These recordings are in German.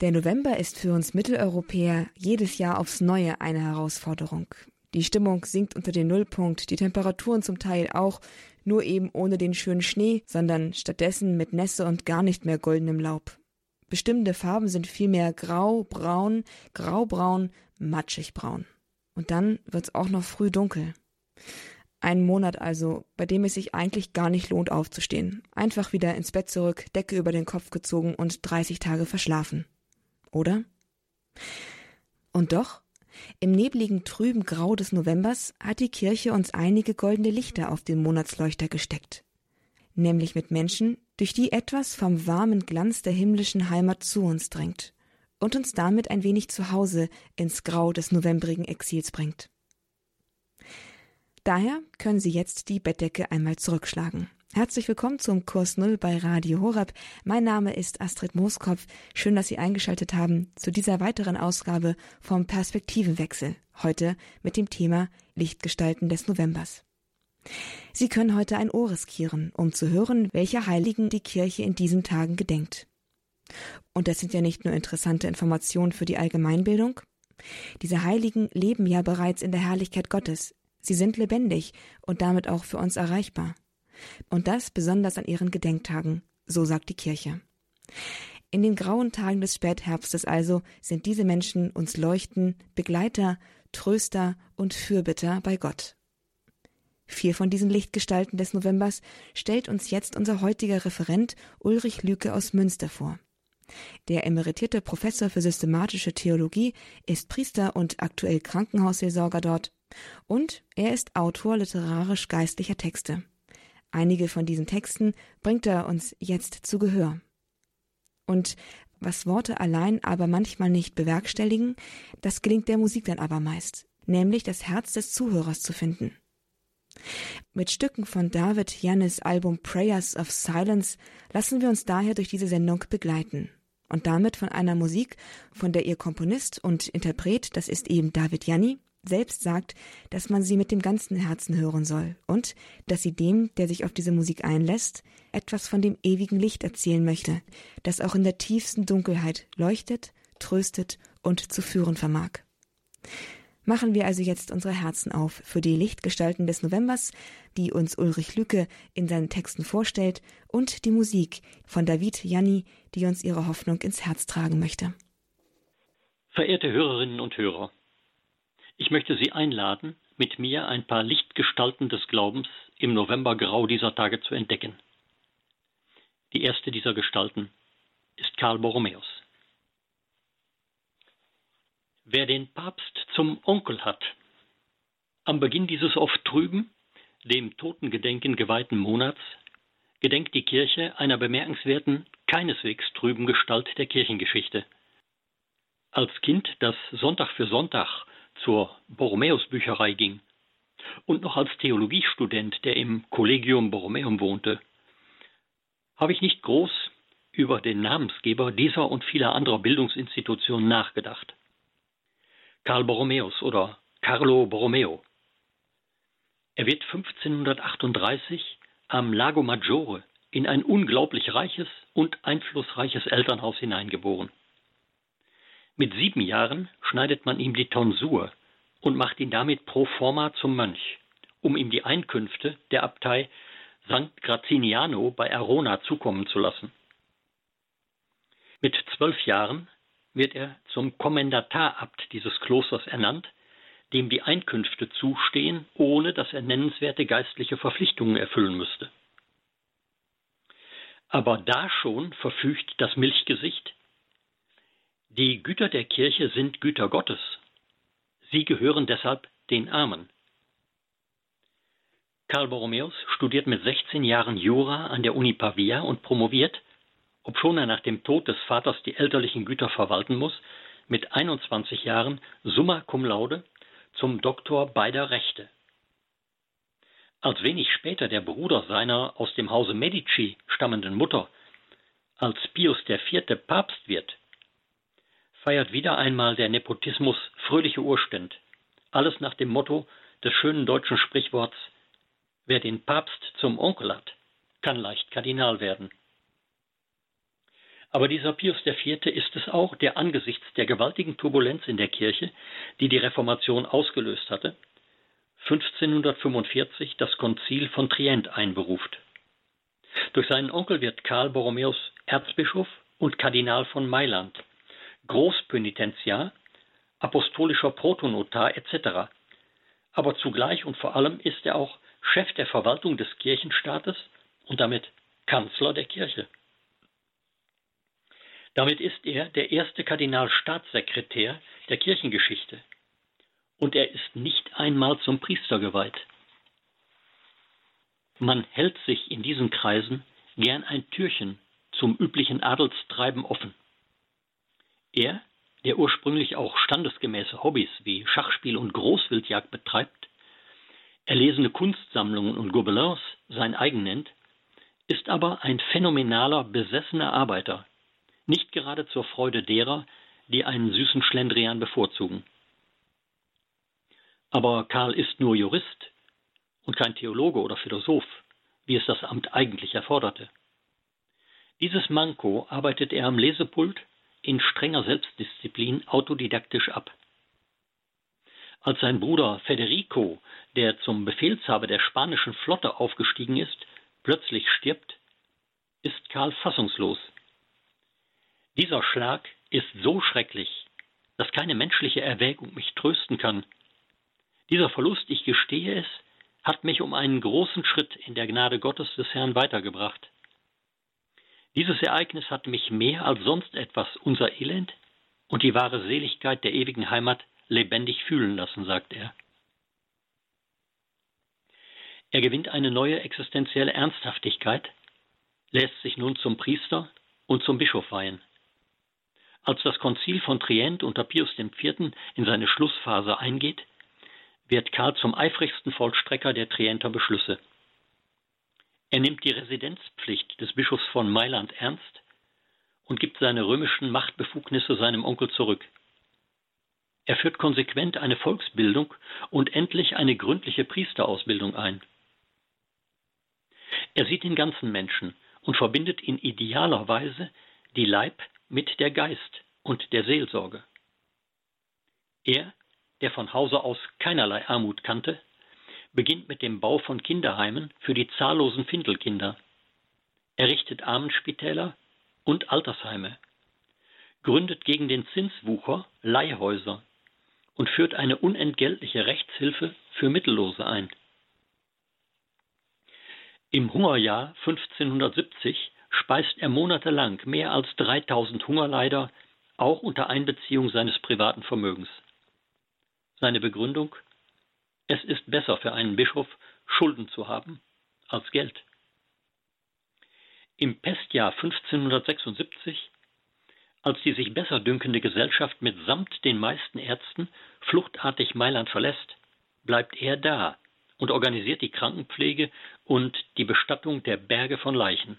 Der November ist für uns Mitteleuropäer jedes Jahr aufs Neue eine Herausforderung. Die Stimmung sinkt unter den Nullpunkt, die Temperaturen zum Teil auch, nur eben ohne den schönen Schnee, sondern stattdessen mit Nässe und gar nicht mehr goldenem Laub. Bestimmte Farben sind vielmehr grau, braun, graubraun, matschig braun. Und dann wird's auch noch früh dunkel. Ein Monat also, bei dem es sich eigentlich gar nicht lohnt aufzustehen. Einfach wieder ins Bett zurück, Decke über den Kopf gezogen und 30 Tage verschlafen oder? Und doch, im nebligen trüben Grau des Novembers hat die Kirche uns einige goldene Lichter auf den Monatsleuchter gesteckt, nämlich mit Menschen, durch die etwas vom warmen Glanz der himmlischen Heimat zu uns drängt und uns damit ein wenig zu Hause ins Grau des novembrigen Exils bringt. Daher können Sie jetzt die Bettdecke einmal zurückschlagen. Herzlich willkommen zum Kurs Null bei Radio Horab. Mein Name ist Astrid Mooskopf. Schön, dass Sie eingeschaltet haben zu dieser weiteren Ausgabe vom Perspektivenwechsel. Heute mit dem Thema Lichtgestalten des Novembers. Sie können heute ein Ohr riskieren, um zu hören, welche Heiligen die Kirche in diesen Tagen gedenkt. Und das sind ja nicht nur interessante Informationen für die Allgemeinbildung. Diese Heiligen leben ja bereits in der Herrlichkeit Gottes. Sie sind lebendig und damit auch für uns erreichbar. Und das besonders an ihren Gedenktagen, so sagt die Kirche. In den grauen Tagen des Spätherbstes also sind diese Menschen uns Leuchten, Begleiter, Tröster und Fürbitter bei Gott. Vier von diesen Lichtgestalten des Novembers stellt uns jetzt unser heutiger Referent Ulrich Lüke aus Münster vor. Der emeritierte Professor für systematische Theologie ist Priester und aktuell Krankenhausseelsorger dort und er ist Autor literarisch-geistlicher Texte. Einige von diesen Texten bringt er uns jetzt zu Gehör. Und was Worte allein aber manchmal nicht bewerkstelligen, das gelingt der Musik dann aber meist, nämlich das Herz des Zuhörers zu finden. Mit Stücken von David Jannis Album Prayers of Silence lassen wir uns daher durch diese Sendung begleiten. Und damit von einer Musik, von der ihr Komponist und Interpret, das ist eben David Janni, selbst sagt, dass man sie mit dem ganzen Herzen hören soll und dass sie dem, der sich auf diese Musik einlässt, etwas von dem ewigen Licht erzählen möchte, das auch in der tiefsten Dunkelheit leuchtet, tröstet und zu führen vermag. Machen wir also jetzt unsere Herzen auf für die Lichtgestalten des Novembers, die uns Ulrich Lücke in seinen Texten vorstellt, und die Musik von David Janni, die uns ihre Hoffnung ins Herz tragen möchte. Verehrte Hörerinnen und Hörer, ich möchte Sie einladen, mit mir ein paar Lichtgestalten des Glaubens im Novembergrau dieser Tage zu entdecken. Die erste dieser Gestalten ist Karl Borromäus. Wer den Papst zum Onkel hat, am Beginn dieses oft trüben, dem Totengedenken geweihten Monats, gedenkt die Kirche einer bemerkenswerten, keineswegs trüben Gestalt der Kirchengeschichte. Als Kind, das Sonntag für Sonntag zur Borromäus-Bücherei ging und noch als Theologiestudent, der im Collegium Borromäum wohnte, habe ich nicht groß über den Namensgeber dieser und vieler anderer Bildungsinstitutionen nachgedacht. Karl Borromäus oder Carlo Borromeo. Er wird 1538 am Lago Maggiore in ein unglaublich reiches und einflussreiches Elternhaus hineingeboren. Mit sieben Jahren schneidet man ihm die Tonsur und macht ihn damit pro forma zum Mönch, um ihm die Einkünfte der Abtei St. Graziniano bei Arona zukommen zu lassen. Mit zwölf Jahren wird er zum Kommendatarabt dieses Klosters ernannt, dem die Einkünfte zustehen, ohne dass er nennenswerte geistliche Verpflichtungen erfüllen müsste. Aber da schon verfügt das Milchgesicht, die Güter der Kirche sind Güter Gottes. Sie gehören deshalb den Armen. Karl Borromäus studiert mit 16 Jahren Jura an der Uni Pavia und promoviert, obschon er nach dem Tod des Vaters die elterlichen Güter verwalten muss, mit 21 Jahren summa cum laude zum Doktor beider Rechte. Als wenig später der Bruder seiner aus dem Hause Medici stammenden Mutter als Pius IV. Papst wird, feiert wieder einmal der Nepotismus fröhliche Urständ. Alles nach dem Motto des schönen deutschen Sprichworts Wer den Papst zum Onkel hat, kann leicht Kardinal werden. Aber dieser Pius IV. ist es auch, der angesichts der gewaltigen Turbulenz in der Kirche, die die Reformation ausgelöst hatte, 1545 das Konzil von Trient einberuft. Durch seinen Onkel wird Karl Borromäus Erzbischof und Kardinal von Mailand, Großpönitentiar, apostolischer Protonotar etc. Aber zugleich und vor allem ist er auch Chef der Verwaltung des Kirchenstaates und damit Kanzler der Kirche. Damit ist er der erste Kardinalstaatssekretär der Kirchengeschichte. Und er ist nicht einmal zum Priester geweiht. Man hält sich in diesen Kreisen gern ein Türchen zum üblichen Adelstreiben offen. Er, der ursprünglich auch standesgemäße Hobbys wie Schachspiel und Großwildjagd betreibt, erlesene Kunstsammlungen und Gobelins sein eigen nennt, ist aber ein phänomenaler, besessener Arbeiter, nicht gerade zur Freude derer, die einen süßen Schlendrian bevorzugen. Aber Karl ist nur Jurist und kein Theologe oder Philosoph, wie es das Amt eigentlich erforderte. Dieses Manko arbeitet er am Lesepult in strenger Selbstdisziplin autodidaktisch ab. Als sein Bruder Federico, der zum Befehlshaber der spanischen Flotte aufgestiegen ist, plötzlich stirbt, ist Karl fassungslos. Dieser Schlag ist so schrecklich, dass keine menschliche Erwägung mich trösten kann. Dieser Verlust, ich gestehe es, hat mich um einen großen Schritt in der Gnade Gottes des Herrn weitergebracht. Dieses Ereignis hat mich mehr als sonst etwas unser Elend und die wahre Seligkeit der ewigen Heimat lebendig fühlen lassen, sagt er. Er gewinnt eine neue existenzielle Ernsthaftigkeit, lässt sich nun zum Priester und zum Bischof weihen. Als das Konzil von Trient unter Pius IV. in seine Schlussphase eingeht, wird Karl zum eifrigsten Vollstrecker der Trienter Beschlüsse. Er nimmt die Residenzpflicht des Bischofs von Mailand ernst und gibt seine römischen Machtbefugnisse seinem Onkel zurück. Er führt konsequent eine Volksbildung und endlich eine gründliche Priesterausbildung ein. Er sieht den ganzen Menschen und verbindet in idealer Weise die Leib mit der Geist und der Seelsorge. Er, der von Hause aus keinerlei Armut kannte, beginnt mit dem Bau von Kinderheimen für die zahllosen Findelkinder. Er richtet Armenspitäler und Altersheime, gründet gegen den Zinswucher Leihhäuser und führt eine unentgeltliche Rechtshilfe für Mittellose ein. Im Hungerjahr 1570 speist er monatelang mehr als 3000 Hungerleider, auch unter Einbeziehung seines privaten Vermögens. Seine Begründung Es ist besser für einen Bischof, Schulden zu haben, als Geld. Im Pestjahr 1576 als die sich besser dünkende Gesellschaft mitsamt den meisten Ärzten fluchtartig Mailand verlässt, bleibt er da und organisiert die Krankenpflege und die Bestattung der Berge von Leichen.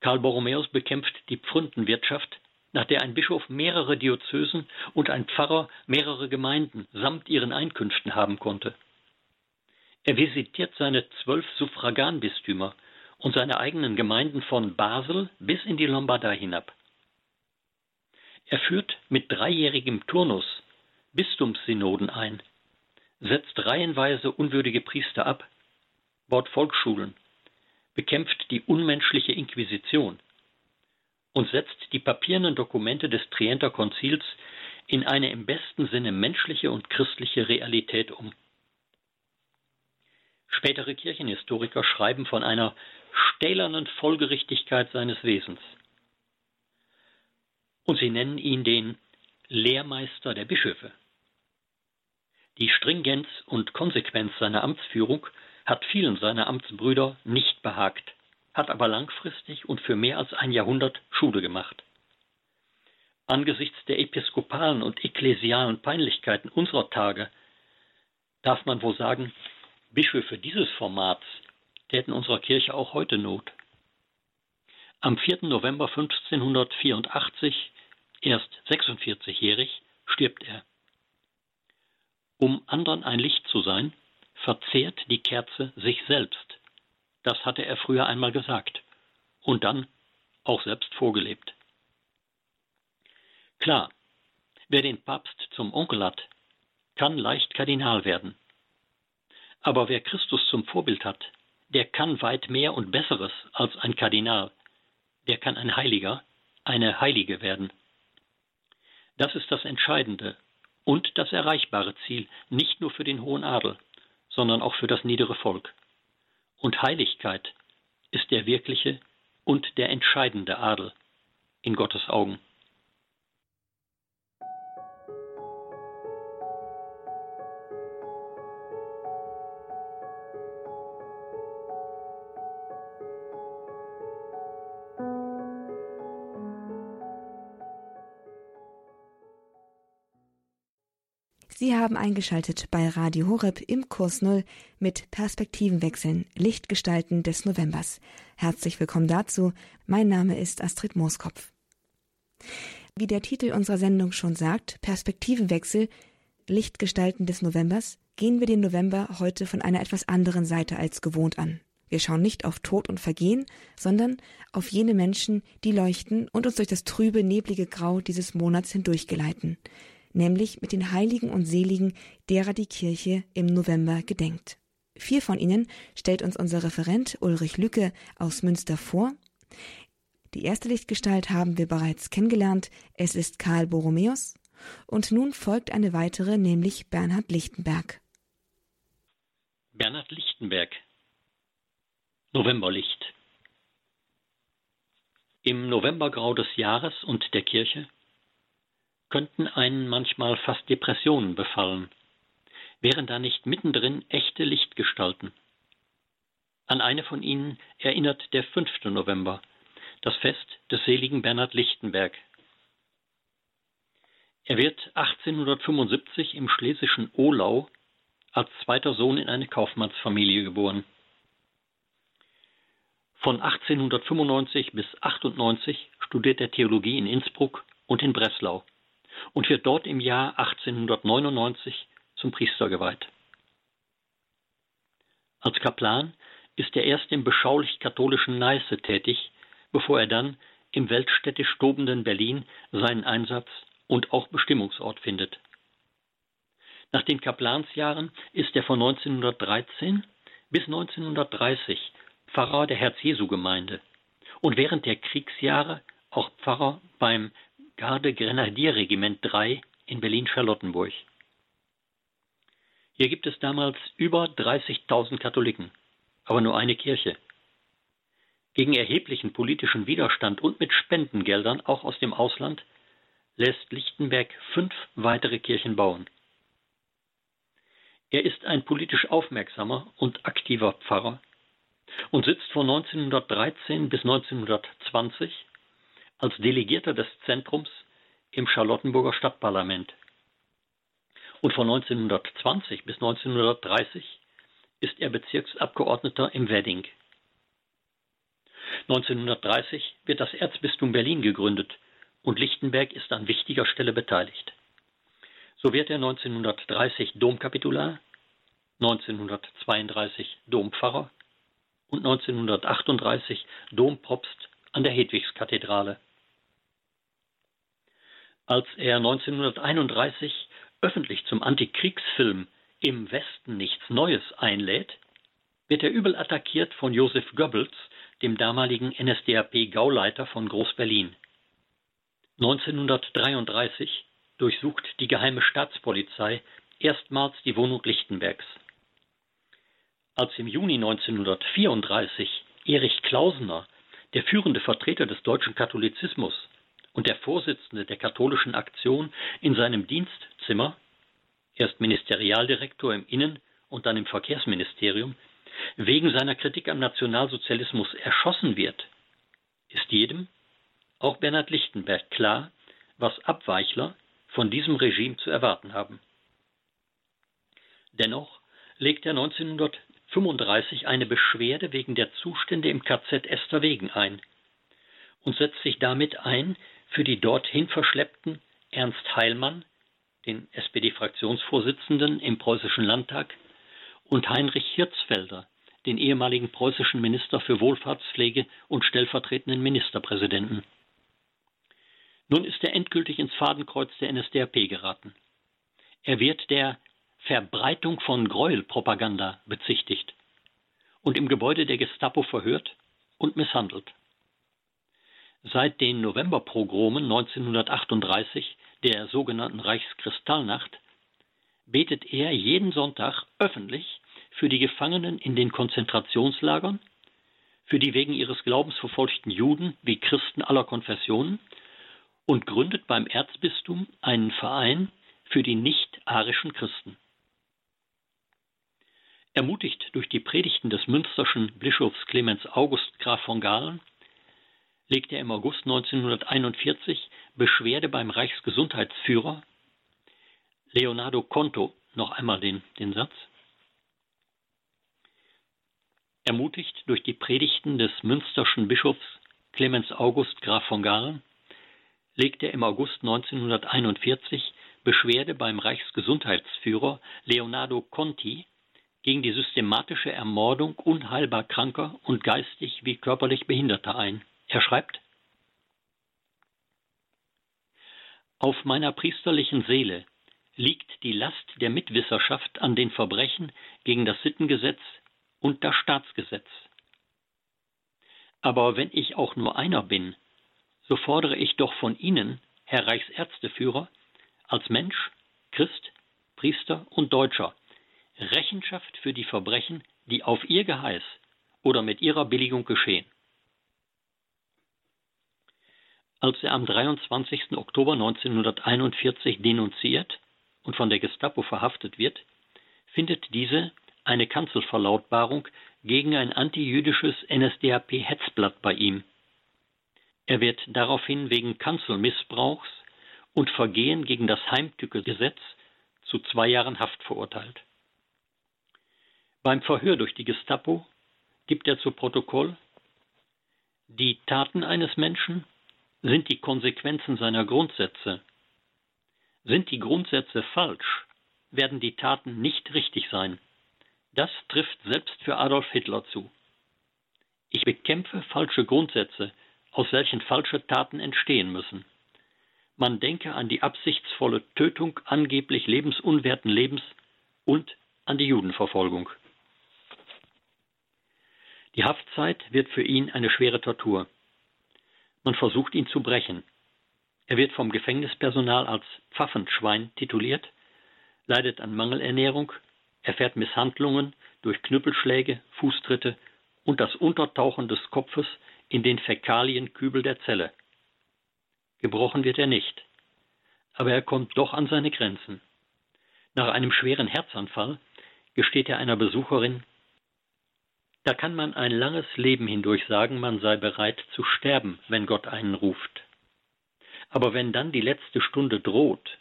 Karl Borromäus bekämpft die Pfründenwirtschaft, nach der ein Bischof mehrere Diözesen und ein Pfarrer mehrere Gemeinden samt ihren Einkünften haben konnte. Er visitiert seine zwölf Suffraganbistümer und seine eigenen Gemeinden von Basel bis in die Lombardei hinab. Er führt mit dreijährigem Turnus Bistumssynoden ein, setzt reihenweise unwürdige Priester ab, baut Volksschulen, bekämpft die unmenschliche Inquisition und setzt die papierenden Dokumente des Trienter Konzils in eine im besten Sinne menschliche und christliche Realität um. Spätere Kirchenhistoriker schreiben von einer stählernen Folgerichtigkeit seines Wesens. Und sie nennen ihn den Lehrmeister der Bischöfe. Die Stringenz und Konsequenz seiner Amtsführung hat vielen seiner Amtsbrüder nicht behagt, hat aber langfristig und für mehr als ein Jahrhundert Schule gemacht. Angesichts der episkopalen und ekklesialen Peinlichkeiten unserer Tage darf man wohl sagen, Bischöfe dieses Formats täten unserer Kirche auch heute Not. Am 4. November 1584, erst 46-jährig, stirbt er. Um anderen ein Licht zu sein, verzehrt die Kerze sich selbst. Das hatte er früher einmal gesagt. Und dann auch selbst vorgelebt. Klar, wer den Papst zum Onkel hat, kann leicht Kardinal werden. Aber wer Christus zum Vorbild hat, der kann weit mehr und Besseres als ein Kardinal. Der kann ein Heiliger, eine Heilige werden. Das ist das Entscheidende und das erreichbare Ziel, nicht nur für den hohen Adel, sondern auch für das niedere Volk. Und Heiligkeit ist der wirkliche und der entscheidende Adel in Gottes Augen. Haben eingeschaltet bei Radio Horeb im Kurs Null mit Perspektivenwechseln, Lichtgestalten des Novembers. Herzlich willkommen dazu. Mein Name ist Astrid Mooskopf. Wie der Titel unserer Sendung schon sagt, Perspektivenwechsel, Lichtgestalten des Novembers, gehen wir den November heute von einer etwas anderen Seite als gewohnt an. Wir schauen nicht auf Tod und Vergehen, sondern auf jene Menschen, die leuchten und uns durch das trübe, neblige Grau dieses Monats hindurchgeleiten nämlich mit den Heiligen und Seligen, derer die Kirche im November gedenkt. Vier von ihnen stellt uns unser Referent Ulrich Lücke aus Münster vor. Die erste Lichtgestalt haben wir bereits kennengelernt, es ist Karl Borromäus. Und nun folgt eine weitere, nämlich Bernhard Lichtenberg. Bernhard Lichtenberg Novemberlicht Im Novembergrau des Jahres und der Kirche könnten einen manchmal fast Depressionen befallen. Wären da nicht mittendrin echte Lichtgestalten? An eine von ihnen erinnert der 5. November, das Fest des seligen Bernhard Lichtenberg. Er wird 1875 im schlesischen Ohlau als zweiter Sohn in eine Kaufmannsfamilie geboren. Von 1895 bis 1898 studiert er Theologie in Innsbruck und in Breslau und wird dort im Jahr 1899 zum Priester geweiht. Als Kaplan ist er erst im beschaulich-katholischen Neiße tätig, bevor er dann im weltstädtisch tobenden Berlin seinen Einsatz und auch Bestimmungsort findet. Nach den Kaplansjahren ist er von 1913 bis 1930 Pfarrer der Herz-Jesu-Gemeinde und während der Kriegsjahre auch Pfarrer beim Garde-Grenadierregiment 3 in Berlin-Charlottenburg. Hier gibt es damals über 30.000 Katholiken, aber nur eine Kirche. Gegen erheblichen politischen Widerstand und mit Spendengeldern auch aus dem Ausland lässt Lichtenberg fünf weitere Kirchen bauen. Er ist ein politisch aufmerksamer und aktiver Pfarrer und sitzt von 1913 bis 1920 als Delegierter des Zentrums im Charlottenburger Stadtparlament. Und von 1920 bis 1930 ist er Bezirksabgeordneter im Wedding. 1930 wird das Erzbistum Berlin gegründet und Lichtenberg ist an wichtiger Stelle beteiligt. So wird er 1930 Domkapitular, 1932 Dompfarrer und 1938 Dompropst an der Hedwigskathedrale. Als er 1931 öffentlich zum Antikriegsfilm Im Westen nichts Neues einlädt, wird er übel attackiert von Josef Goebbels, dem damaligen NSDAP-Gauleiter von Groß-Berlin. 1933 durchsucht die geheime Staatspolizei erstmals die Wohnung Lichtenbergs. Als im Juni 1934 Erich Klausener, der führende Vertreter des deutschen Katholizismus, und der Vorsitzende der katholischen Aktion in seinem Dienstzimmer, erst Ministerialdirektor im Innen- und dann im Verkehrsministerium, wegen seiner Kritik am Nationalsozialismus erschossen wird, ist jedem, auch Bernhard Lichtenberg, klar, was Abweichler von diesem Regime zu erwarten haben. Dennoch legt er 1935 eine Beschwerde wegen der Zustände im KZ Esterwegen ein und setzt sich damit ein für die dorthin verschleppten Ernst Heilmann, den SPD-Fraktionsvorsitzenden im Preußischen Landtag, und Heinrich Hirzfelder, den ehemaligen preußischen Minister für Wohlfahrtspflege und stellvertretenden Ministerpräsidenten. Nun ist er endgültig ins Fadenkreuz der NSDAP geraten. Er wird der Verbreitung von Gräuelpropaganda bezichtigt und im Gebäude der Gestapo verhört und misshandelt. Seit den Novemberprogromen 1938, der sogenannten Reichskristallnacht, betet er jeden Sonntag öffentlich für die Gefangenen in den Konzentrationslagern, für die wegen ihres Glaubens verfolgten Juden wie Christen aller Konfessionen und gründet beim Erzbistum einen Verein für die nicht-arischen Christen. Ermutigt durch die Predigten des münsterschen Bischofs Clemens August Graf von Galen legte er im August 1941 Beschwerde beim Reichsgesundheitsführer Leonardo Conto noch einmal den, den Satz. Ermutigt durch die Predigten des münsterschen Bischofs Clemens August Graf von Galen legte er im August 1941 Beschwerde beim Reichsgesundheitsführer Leonardo Conti gegen die systematische Ermordung unheilbar Kranker und geistig wie körperlich Behinderter ein. Er schreibt Auf meiner priesterlichen Seele liegt die Last der Mitwisserschaft an den Verbrechen gegen das Sittengesetz und das Staatsgesetz. Aber wenn ich auch nur einer bin, so fordere ich doch von Ihnen, Herr Reichsärzteführer, als Mensch, Christ, Priester und Deutscher, Rechenschaft für die Verbrechen, die auf Ihr Geheiß oder mit Ihrer Billigung geschehen. Als er am 23. Oktober 1941 denunziert und von der Gestapo verhaftet wird, findet diese eine Kanzelverlautbarung gegen ein antijüdisches NSDAP-Hetzblatt bei ihm. Er wird daraufhin wegen Kanzelmissbrauchs und Vergehen gegen das Heimtücke-Gesetz zu zwei Jahren Haft verurteilt. Beim Verhör durch die Gestapo gibt er zu Protokoll, die Taten eines Menschen sind die Konsequenzen seiner Grundsätze sind die Grundsätze falsch, werden die Taten nicht richtig sein. Das trifft selbst für Adolf Hitler zu. Ich bekämpfe falsche Grundsätze, aus welchen falsche Taten entstehen müssen. Man denke an die absichtsvolle Tötung angeblich lebensunwerten Lebens und an die Judenverfolgung. Die Haftzeit wird für ihn eine schwere Tortur. Man versucht ihn zu brechen. Er wird vom Gefängnispersonal als Pfaffenschwein tituliert, leidet an Mangelernährung, erfährt Misshandlungen durch Knüppelschläge, Fußtritte und das Untertauchen des Kopfes in den Fäkalienkübel der Zelle. Gebrochen wird er nicht, aber er kommt doch an seine Grenzen. Nach einem schweren Herzanfall gesteht er einer Besucherin, da kann man ein langes Leben hindurch sagen, man sei bereit zu sterben, wenn Gott einen ruft. Aber wenn dann die letzte Stunde droht,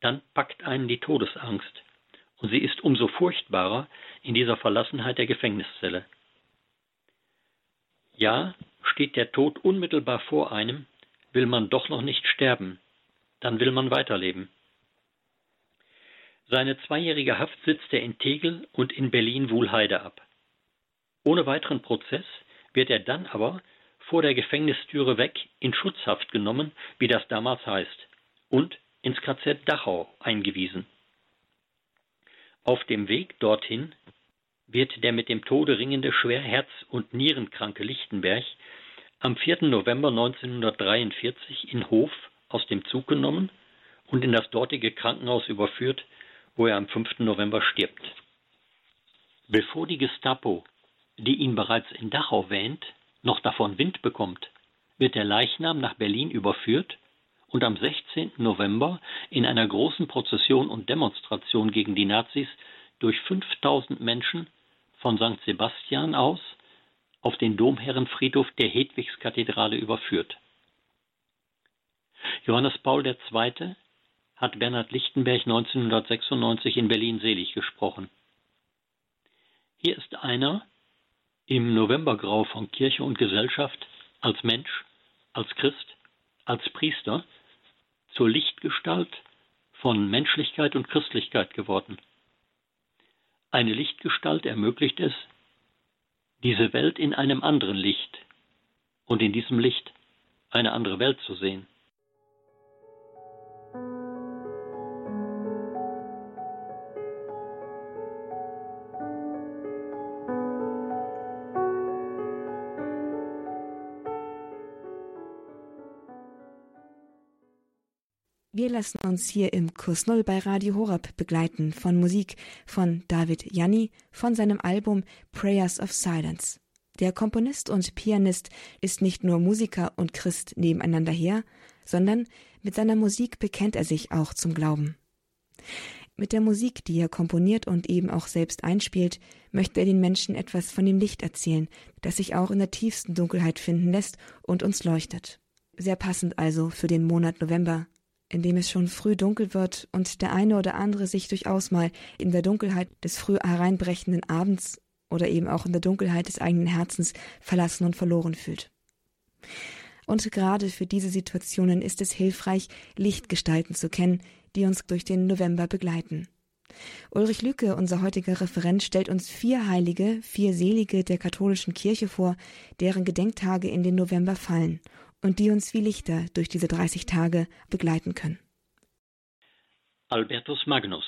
dann packt einen die Todesangst. Und sie ist umso furchtbarer in dieser Verlassenheit der Gefängniszelle. Ja, steht der Tod unmittelbar vor einem, will man doch noch nicht sterben, dann will man weiterleben. Seine zweijährige Haft sitzt er in Tegel und in Berlin-Wuhlheide ab. Ohne weiteren Prozess wird er dann aber vor der Gefängnistüre weg in Schutzhaft genommen, wie das damals heißt, und ins KZ Dachau eingewiesen. Auf dem Weg dorthin wird der mit dem Tode ringende Schwerherz- und Nierenkranke Lichtenberg am 4. November 1943 in Hof aus dem Zug genommen und in das dortige Krankenhaus überführt, wo er am 5. November stirbt. Bevor die Gestapo, die ihn bereits in Dachau wähnt, noch davon Wind bekommt, wird der Leichnam nach Berlin überführt und am 16. November in einer großen Prozession und Demonstration gegen die Nazis durch 5000 Menschen von St. Sebastian aus auf den Domherrenfriedhof der Hedwigskathedrale überführt. Johannes Paul II. hat Bernhard Lichtenberg 1996 in Berlin selig gesprochen. Hier ist einer, im Novembergrau von Kirche und Gesellschaft als Mensch, als Christ, als Priester zur Lichtgestalt von Menschlichkeit und Christlichkeit geworden. Eine Lichtgestalt ermöglicht es, diese Welt in einem anderen Licht und in diesem Licht eine andere Welt zu sehen. Lassen uns hier im Kurs Null bei Radio Horab begleiten von Musik von David Janni von seinem Album Prayers of Silence. Der Komponist und Pianist ist nicht nur Musiker und Christ nebeneinander her, sondern mit seiner Musik bekennt er sich auch zum Glauben. Mit der Musik, die er komponiert und eben auch selbst einspielt, möchte er den Menschen etwas von dem Licht erzählen, das sich auch in der tiefsten Dunkelheit finden lässt und uns leuchtet. Sehr passend also für den Monat November, in dem es schon früh dunkel wird und der eine oder andere sich durchaus mal in der Dunkelheit des früh hereinbrechenden Abends oder eben auch in der Dunkelheit des eigenen Herzens verlassen und verloren fühlt. Und gerade für diese Situationen ist es hilfreich, Lichtgestalten zu kennen, die uns durch den November begleiten. Ulrich Lücke, unser heutiger Referent, stellt uns vier Heilige, vier Selige der katholischen Kirche vor, deren Gedenktage in den November fallen und die uns wie Lichter durch diese 30 Tage begleiten können. Albertus Magnus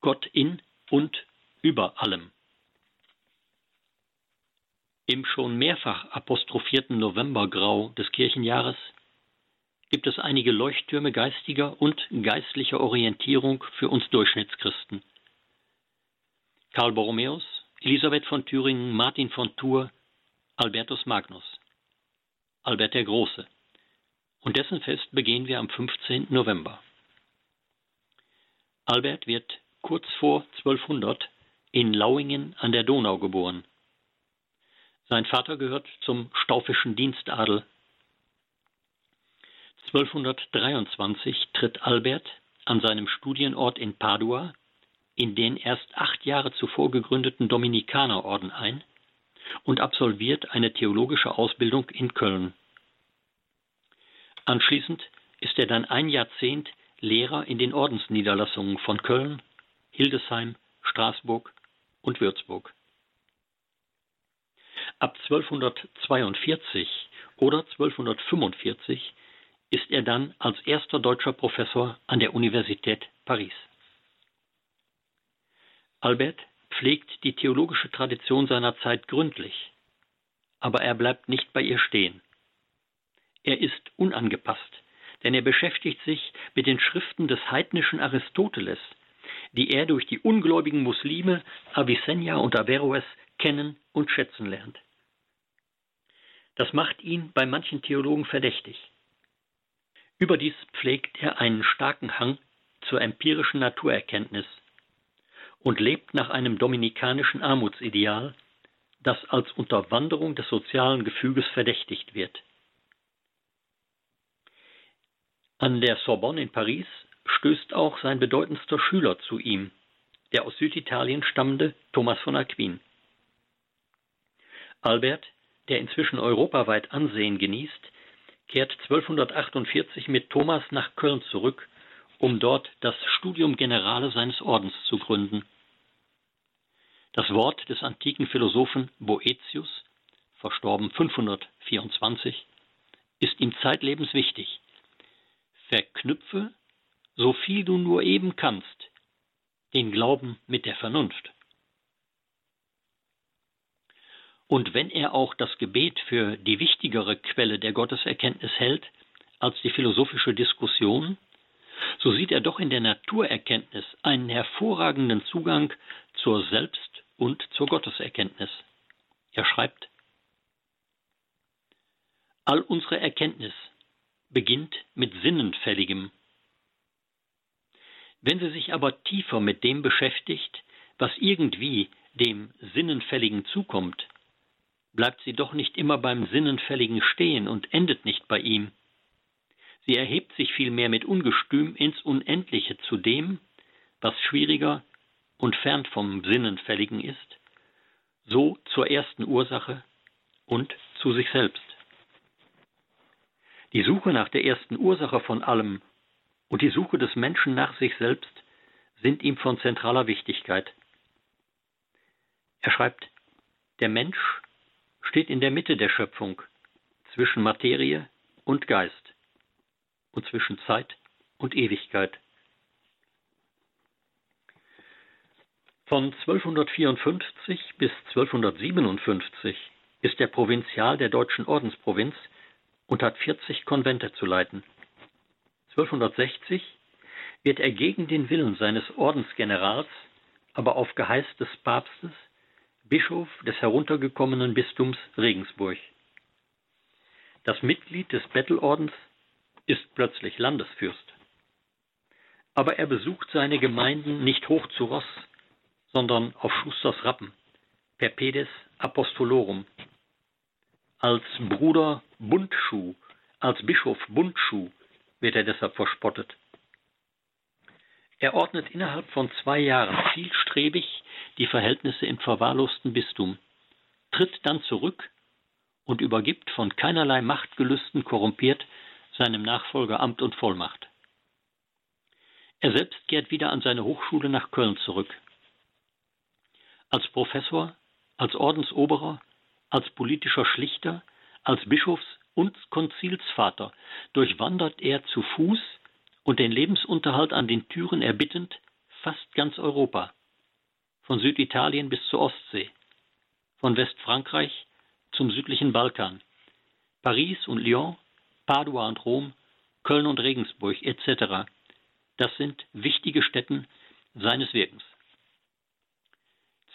Gott in und über allem. Im schon mehrfach apostrophierten Novembergrau des Kirchenjahres gibt es einige Leuchttürme geistiger und geistlicher Orientierung für uns Durchschnittschristen. Karl Borromäus, Elisabeth von Thüringen, Martin von Tours, Albertus Magnus. Albert der Große. Und dessen Fest begehen wir am 15. November. Albert wird kurz vor 1200 in Lauingen an der Donau geboren. Sein Vater gehört zum staufischen Dienstadel. 1223 tritt Albert an seinem Studienort in Padua in den erst acht Jahre zuvor gegründeten Dominikanerorden ein und absolviert eine theologische Ausbildung in Köln. Anschließend ist er dann ein Jahrzehnt Lehrer in den Ordensniederlassungen von Köln, Hildesheim, Straßburg und Würzburg. Ab 1242 oder 1245 ist er dann als erster deutscher Professor an der Universität Paris. Albert pflegt die theologische Tradition seiner Zeit gründlich, aber er bleibt nicht bei ihr stehen. Er ist unangepasst, denn er beschäftigt sich mit den Schriften des heidnischen Aristoteles, die er durch die ungläubigen Muslime Avicenna und Averroes kennen und schätzen lernt. Das macht ihn bei manchen Theologen verdächtig. Überdies pflegt er einen starken Hang zur empirischen Naturerkenntnis und lebt nach einem dominikanischen Armutsideal, das als Unterwanderung des sozialen Gefüges verdächtigt wird. An der Sorbonne in Paris stößt auch sein bedeutendster Schüler zu ihm, der aus Süditalien stammende Thomas von Aquin. Albert, der inzwischen europaweit Ansehen genießt, kehrt 1248 mit Thomas nach Köln zurück, um dort das Studium Generale seines Ordens zu gründen. Das Wort des antiken Philosophen Boetius, verstorben 524, ist ihm zeitlebens wichtig. Verknüpfe, so viel du nur eben kannst, den Glauben mit der Vernunft. Und wenn er auch das Gebet für die wichtigere Quelle der Gotteserkenntnis hält als die philosophische Diskussion, so sieht er doch in der Naturerkenntnis einen hervorragenden Zugang zur Selbst- und zur Gotteserkenntnis. Er schreibt, All unsere Erkenntnis beginnt mit Sinnenfälligem. Wenn sie sich aber tiefer mit dem beschäftigt, was irgendwie dem Sinnenfälligen zukommt, bleibt sie doch nicht immer beim Sinnenfälligen stehen und endet nicht bei ihm. Sie erhebt sich vielmehr mit Ungestüm ins Unendliche zu dem, was schwieriger und fern vom Sinnenfälligen ist, so zur ersten Ursache und zu sich selbst. Die Suche nach der ersten Ursache von allem und die Suche des Menschen nach sich selbst sind ihm von zentraler Wichtigkeit. Er schreibt, Der Mensch steht in der Mitte der Schöpfung, zwischen Materie und Geist und zwischen Zeit und Ewigkeit. Von 1254 bis 1257 ist er Provinzial der deutschen Ordensprovinz und hat 40 Konvente zu leiten. 1260 wird er gegen den Willen seines Ordensgenerals, aber auf Geheiß des Papstes, Bischof des heruntergekommenen Bistums Regensburg. Das Mitglied des Bettelordens ist plötzlich Landesfürst. Aber er besucht seine Gemeinden nicht hoch zu Ross, sondern auf Schusters Rappen, per pedes apostolorum. Als Bruder Bundschuh, als Bischof Bundschuh wird er deshalb verspottet. Er ordnet innerhalb von zwei Jahren zielstrebig die Verhältnisse im verwahrlosten Bistum, tritt dann zurück und übergibt von keinerlei Machtgelüsten korrumpiert seinem Nachfolger Amt und Vollmacht. Er selbst kehrt wieder an seine Hochschule nach Köln zurück. Als Professor, als Ordensoberer, als politischer Schlichter, als Bischofs- und Konzilsvater durchwandert er zu Fuß und den Lebensunterhalt an den Türen erbittend fast ganz Europa, von Süditalien bis zur Ostsee, von Westfrankreich zum südlichen Balkan, Paris und Lyon, Padua und Rom, Köln und Regensburg etc. Das sind wichtige Stätten seines Wirkens.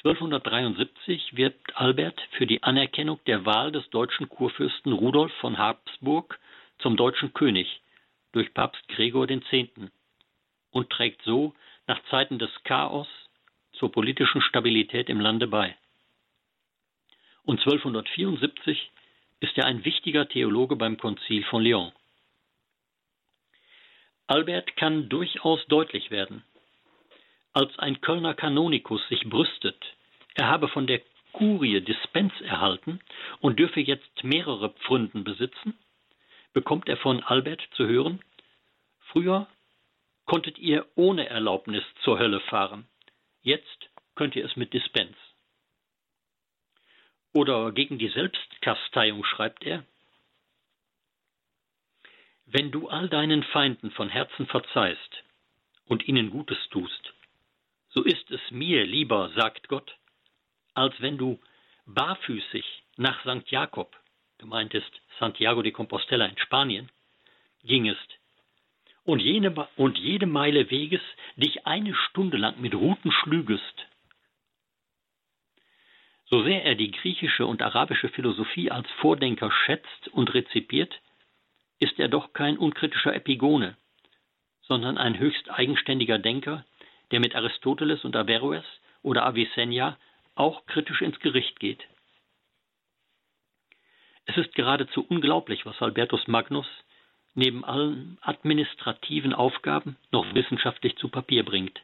1273 wirbt Albert für die Anerkennung der Wahl des deutschen Kurfürsten Rudolf von Habsburg zum deutschen König durch Papst Gregor X. und trägt so nach Zeiten des Chaos zur politischen Stabilität im Lande bei. Und 1274 ist er ein wichtiger Theologe beim Konzil von Lyon. Albert kann durchaus deutlich werden als ein Kölner Kanonikus sich brüstet, er habe von der Kurie Dispens erhalten und dürfe jetzt mehrere Pfründen besitzen, bekommt er von Albert zu hören, früher konntet ihr ohne Erlaubnis zur Hölle fahren, jetzt könnt ihr es mit Dispens. Oder gegen die Selbstkasteiung schreibt er, wenn du all deinen Feinden von Herzen verzeihst und ihnen Gutes tust, so ist es mir lieber, sagt Gott, als wenn du barfüßig nach St. Jakob, du meintest Santiago de Compostela in Spanien, gingest und, jene, und jede Meile Weges dich eine Stunde lang mit Ruten schlügest. So sehr er die griechische und arabische Philosophie als Vordenker schätzt und rezipiert, ist er doch kein unkritischer Epigone, sondern ein höchst eigenständiger Denker, der mit Aristoteles und Averroes oder Avicenna auch kritisch ins Gericht geht. Es ist geradezu unglaublich, was Albertus Magnus neben allen administrativen Aufgaben noch wissenschaftlich zu Papier bringt.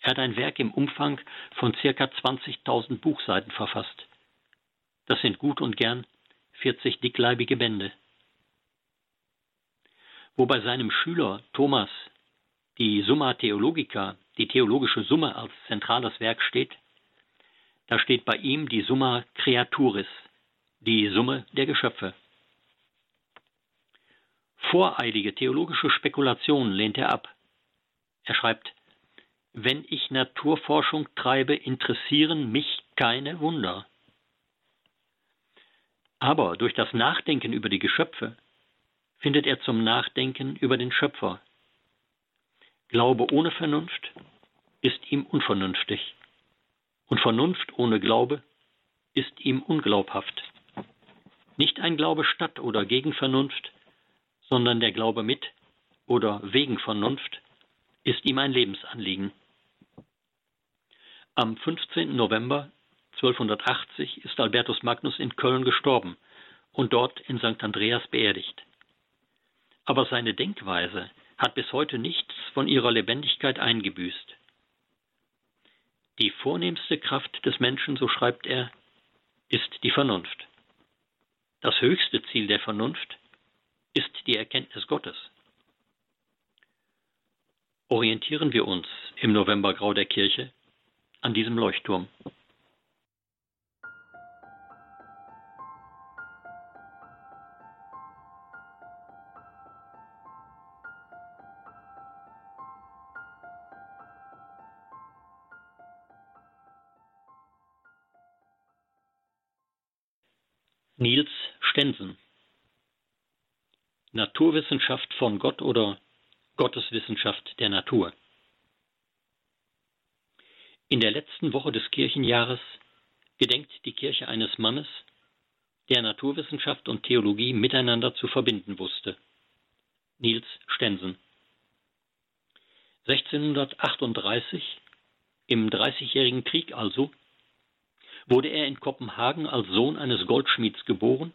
Er hat ein Werk im Umfang von ca. 20.000 Buchseiten verfasst. Das sind gut und gern 40 dickleibige Bände. Wo bei seinem Schüler Thomas die Summa Theologica, die theologische Summe als zentrales Werk steht, da steht bei ihm die Summa Creaturis, die Summe der Geschöpfe. Voreilige theologische Spekulationen lehnt er ab. Er schreibt, wenn ich Naturforschung treibe, interessieren mich keine Wunder. Aber durch das Nachdenken über die Geschöpfe findet er zum Nachdenken über den Schöpfer. Glaube ohne Vernunft ist ihm unvernünftig und Vernunft ohne Glaube ist ihm unglaubhaft. Nicht ein Glaube statt oder gegen Vernunft, sondern der Glaube mit oder wegen Vernunft ist ihm ein Lebensanliegen. Am 15. November 1280 ist Albertus Magnus in Köln gestorben und dort in St. Andreas beerdigt. Aber seine Denkweise hat bis heute nichts von ihrer Lebendigkeit eingebüßt. Die vornehmste Kraft des Menschen, so schreibt er, ist die Vernunft. Das höchste Ziel der Vernunft ist die Erkenntnis Gottes. Orientieren wir uns im Novembergrau der Kirche an diesem Leuchtturm. Niels Stensen Naturwissenschaft von Gott oder Gotteswissenschaft der Natur. In der letzten Woche des Kirchenjahres gedenkt die Kirche eines Mannes, der Naturwissenschaft und Theologie miteinander zu verbinden wusste. Niels Stensen. 1638, im Dreißigjährigen Krieg also, wurde er in Kopenhagen als Sohn eines Goldschmieds geboren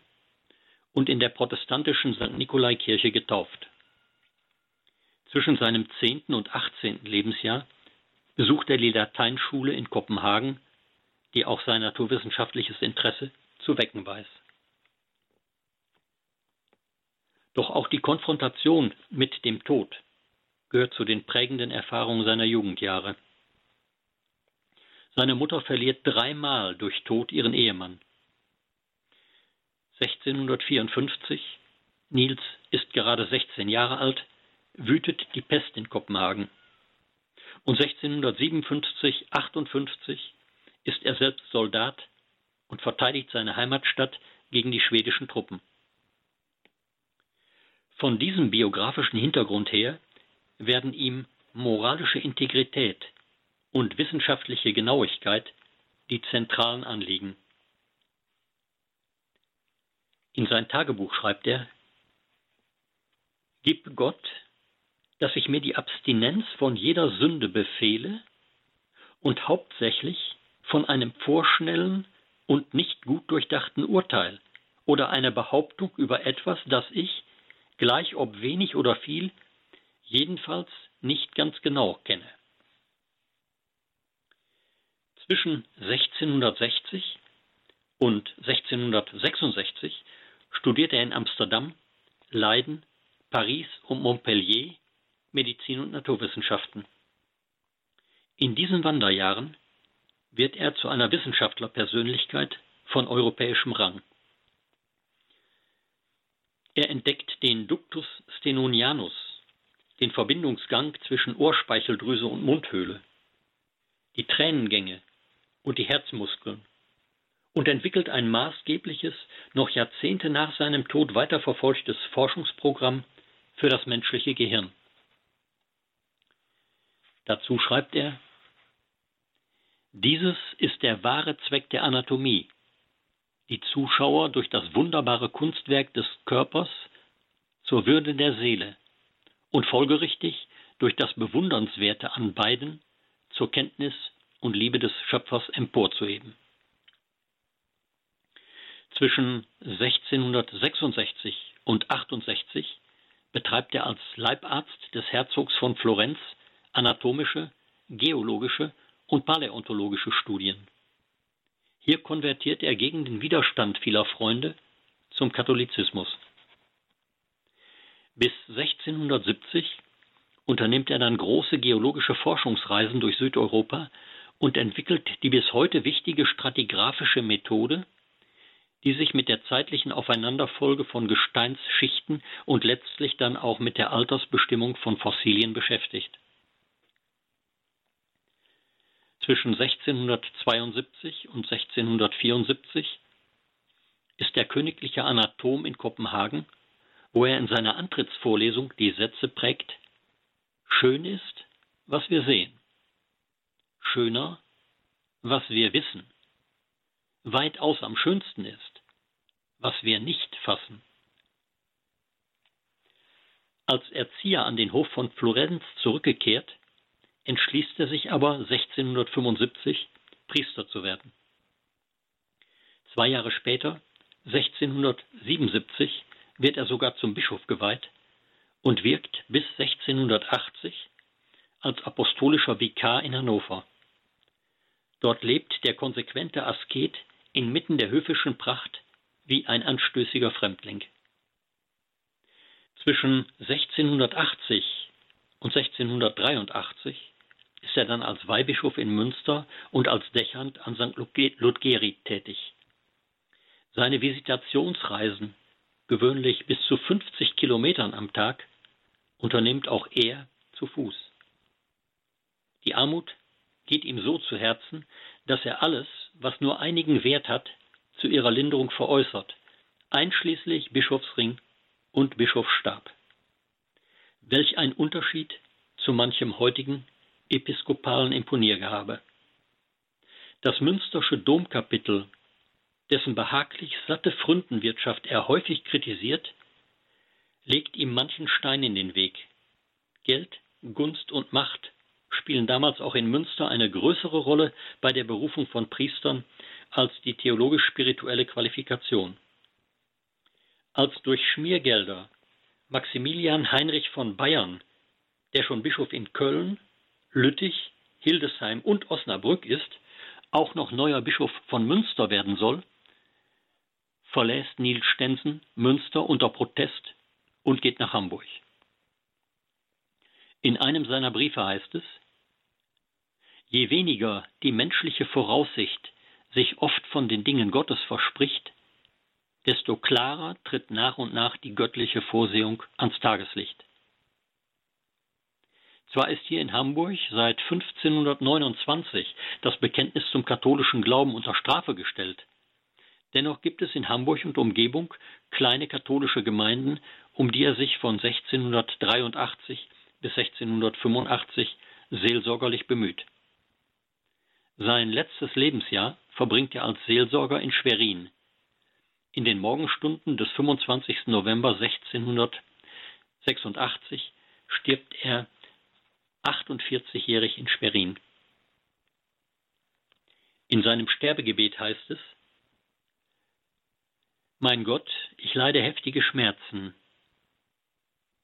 und in der protestantischen St. Nikolaikirche getauft. Zwischen seinem 10. und 18. Lebensjahr besuchte er die Lateinschule in Kopenhagen, die auch sein naturwissenschaftliches Interesse zu wecken weiß. Doch auch die Konfrontation mit dem Tod gehört zu den prägenden Erfahrungen seiner Jugendjahre. Seine Mutter verliert dreimal durch Tod ihren Ehemann. 1654, Niels ist gerade 16 Jahre alt, wütet die Pest in Kopenhagen. Und 1657, 58 ist er selbst Soldat und verteidigt seine Heimatstadt gegen die schwedischen Truppen. Von diesem biografischen Hintergrund her werden ihm moralische Integrität und wissenschaftliche Genauigkeit die zentralen Anliegen. In sein Tagebuch schreibt er, Gib Gott, dass ich mir die Abstinenz von jeder Sünde befehle und hauptsächlich von einem vorschnellen und nicht gut durchdachten Urteil oder einer Behauptung über etwas, das ich, gleich ob wenig oder viel, jedenfalls nicht ganz genau kenne. Zwischen 1660 und 1666 studierte er in Amsterdam, Leiden, Paris und Montpellier Medizin und Naturwissenschaften. In diesen Wanderjahren wird er zu einer Wissenschaftlerpersönlichkeit von europäischem Rang. Er entdeckt den Ductus stenonianus, den Verbindungsgang zwischen Ohrspeicheldrüse und Mundhöhle, die Tränengänge und die Herzmuskeln und entwickelt ein maßgebliches, noch Jahrzehnte nach seinem Tod weiterverfolgtes Forschungsprogramm für das menschliche Gehirn. Dazu schreibt er, dieses ist der wahre Zweck der Anatomie, die Zuschauer durch das wunderbare Kunstwerk des Körpers zur Würde der Seele und folgerichtig durch das Bewundernswerte an beiden zur Kenntnis und Liebe des Schöpfers emporzuheben. Zwischen 1666 und 68 betreibt er als Leibarzt des Herzogs von Florenz anatomische, geologische und paläontologische Studien. Hier konvertiert er gegen den Widerstand vieler Freunde zum Katholizismus. Bis 1670 unternimmt er dann große geologische Forschungsreisen durch Südeuropa und entwickelt die bis heute wichtige stratigraphische Methode, die sich mit der zeitlichen Aufeinanderfolge von Gesteinsschichten und letztlich dann auch mit der Altersbestimmung von Fossilien beschäftigt. Zwischen 1672 und 1674 ist der königliche Anatom in Kopenhagen, wo er in seiner Antrittsvorlesung die Sätze prägt Schön ist, was wir sehen. Schöner, was wir wissen weitaus am schönsten ist, was wir nicht fassen. Als Erzieher an den Hof von Florenz zurückgekehrt, entschließt er sich aber 1675 Priester zu werden. Zwei Jahre später, 1677, wird er sogar zum Bischof geweiht und wirkt bis 1680 als apostolischer Vikar in Hannover. Dort lebt der konsequente Asket inmitten der höfischen Pracht wie ein anstößiger Fremdling. Zwischen 1680 und 1683 ist er dann als Weihbischof in Münster und als Dächernd an St. Ludgeri tätig. Seine Visitationsreisen, gewöhnlich bis zu 50 Kilometern am Tag, unternimmt auch er zu Fuß. Die Armut geht ihm so zu Herzen, dass er alles, was nur einigen Wert hat, zu ihrer Linderung veräußert, einschließlich Bischofsring und Bischofsstab. Welch ein Unterschied zu manchem heutigen episkopalen Imponiergehabe. Das Münstersche Domkapitel, dessen behaglich satte Fründenwirtschaft er häufig kritisiert, legt ihm manchen Stein in den Weg. Geld, Gunst und Macht spielen damals auch in Münster eine größere Rolle bei der Berufung von Priestern als die theologisch-spirituelle Qualifikation. Als durch Schmiergelder Maximilian Heinrich von Bayern, der schon Bischof in Köln, Lüttich, Hildesheim und Osnabrück ist, auch noch neuer Bischof von Münster werden soll, verlässt Niels Stensen Münster unter Protest und geht nach Hamburg. In einem seiner Briefe heißt es, Je weniger die menschliche Voraussicht sich oft von den Dingen Gottes verspricht, desto klarer tritt nach und nach die göttliche Vorsehung ans Tageslicht. Zwar ist hier in Hamburg seit 1529 das Bekenntnis zum katholischen Glauben unter Strafe gestellt. Dennoch gibt es in Hamburg und Umgebung kleine katholische Gemeinden, um die er sich von 1683 bis 1685 seelsorgerlich bemüht. Sein letztes Lebensjahr verbringt er als Seelsorger in Schwerin. In den Morgenstunden des 25. November 1686 stirbt er 48-jährig in Schwerin. In seinem Sterbegebet heißt es, Mein Gott, ich leide heftige Schmerzen.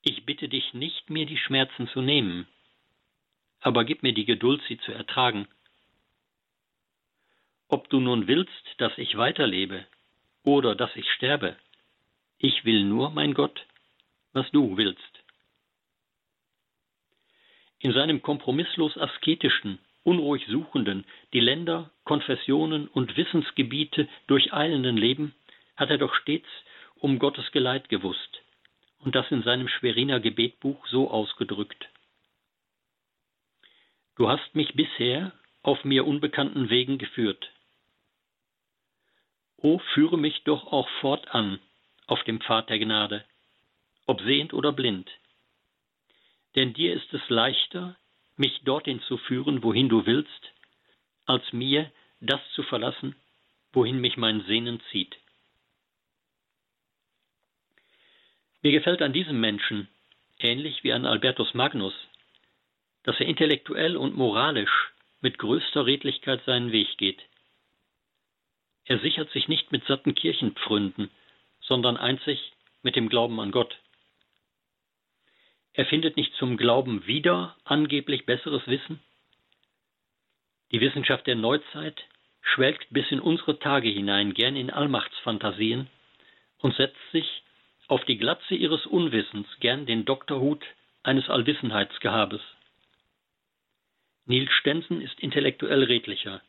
Ich bitte dich nicht, mir die Schmerzen zu nehmen, aber gib mir die Geduld, sie zu ertragen. Ob du nun willst, dass ich weiterlebe oder dass ich sterbe, ich will nur, mein Gott, was du willst. In seinem kompromisslos asketischen, unruhig suchenden, die Länder, Konfessionen und Wissensgebiete durcheilenden Leben hat er doch stets um Gottes Geleit gewusst und das in seinem Schweriner Gebetbuch so ausgedrückt. Du hast mich bisher auf mir unbekannten Wegen geführt. O führe mich doch auch fortan auf dem Pfad der Gnade, ob sehend oder blind. Denn dir ist es leichter, mich dorthin zu führen, wohin du willst, als mir das zu verlassen, wohin mich mein Sehnen zieht. Mir gefällt an diesem Menschen, ähnlich wie an Albertus Magnus, dass er intellektuell und moralisch mit größter Redlichkeit seinen Weg geht. Er sichert sich nicht mit satten Kirchenpfründen, sondern einzig mit dem Glauben an Gott. Er findet nicht zum Glauben wieder angeblich besseres Wissen. Die Wissenschaft der Neuzeit schwelgt bis in unsere Tage hinein gern in Allmachtsfantasien und setzt sich auf die Glatze ihres Unwissens gern den Doktorhut eines Allwissenheitsgehabes. Niels Stensen ist intellektuell redlicher.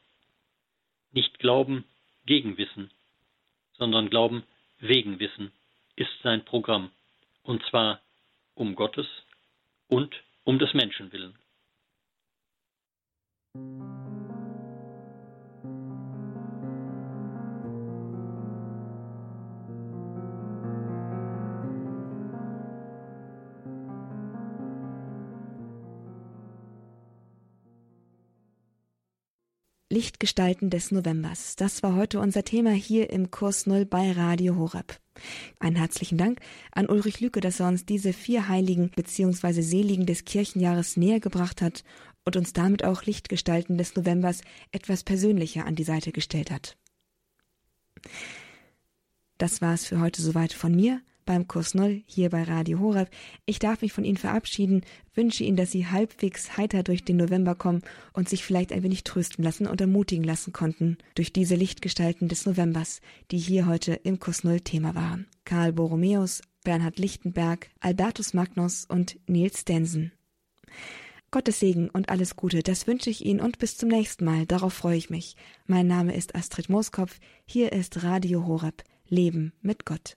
Nicht Glauben, gegen Wissen, sondern Glauben wegen Wissen ist sein Programm, und zwar um Gottes und um des Menschen willen. Lichtgestalten des Novembers. Das war heute unser Thema hier im Kurs Null bei Radio Horeb. Einen herzlichen Dank an Ulrich Lücke, dass er uns diese vier Heiligen bzw. Seligen des Kirchenjahres näher gebracht hat und uns damit auch Lichtgestalten des Novembers etwas persönlicher an die Seite gestellt hat. Das war es für heute soweit von mir beim Kurs Null hier bei Radio Horeb. Ich darf mich von Ihnen verabschieden, wünsche Ihnen, dass Sie halbwegs heiter durch den November kommen und sich vielleicht ein wenig trösten lassen und ermutigen lassen konnten durch diese Lichtgestalten des Novembers, die hier heute im Kurs Null Thema waren. Karl Borromäus, Bernhard Lichtenberg, Albertus Magnus und Nils Stensen. Gottes Segen und alles Gute, das wünsche ich Ihnen und bis zum nächsten Mal. Darauf freue ich mich. Mein Name ist Astrid Mooskopf. Hier ist Radio Horeb. Leben mit Gott.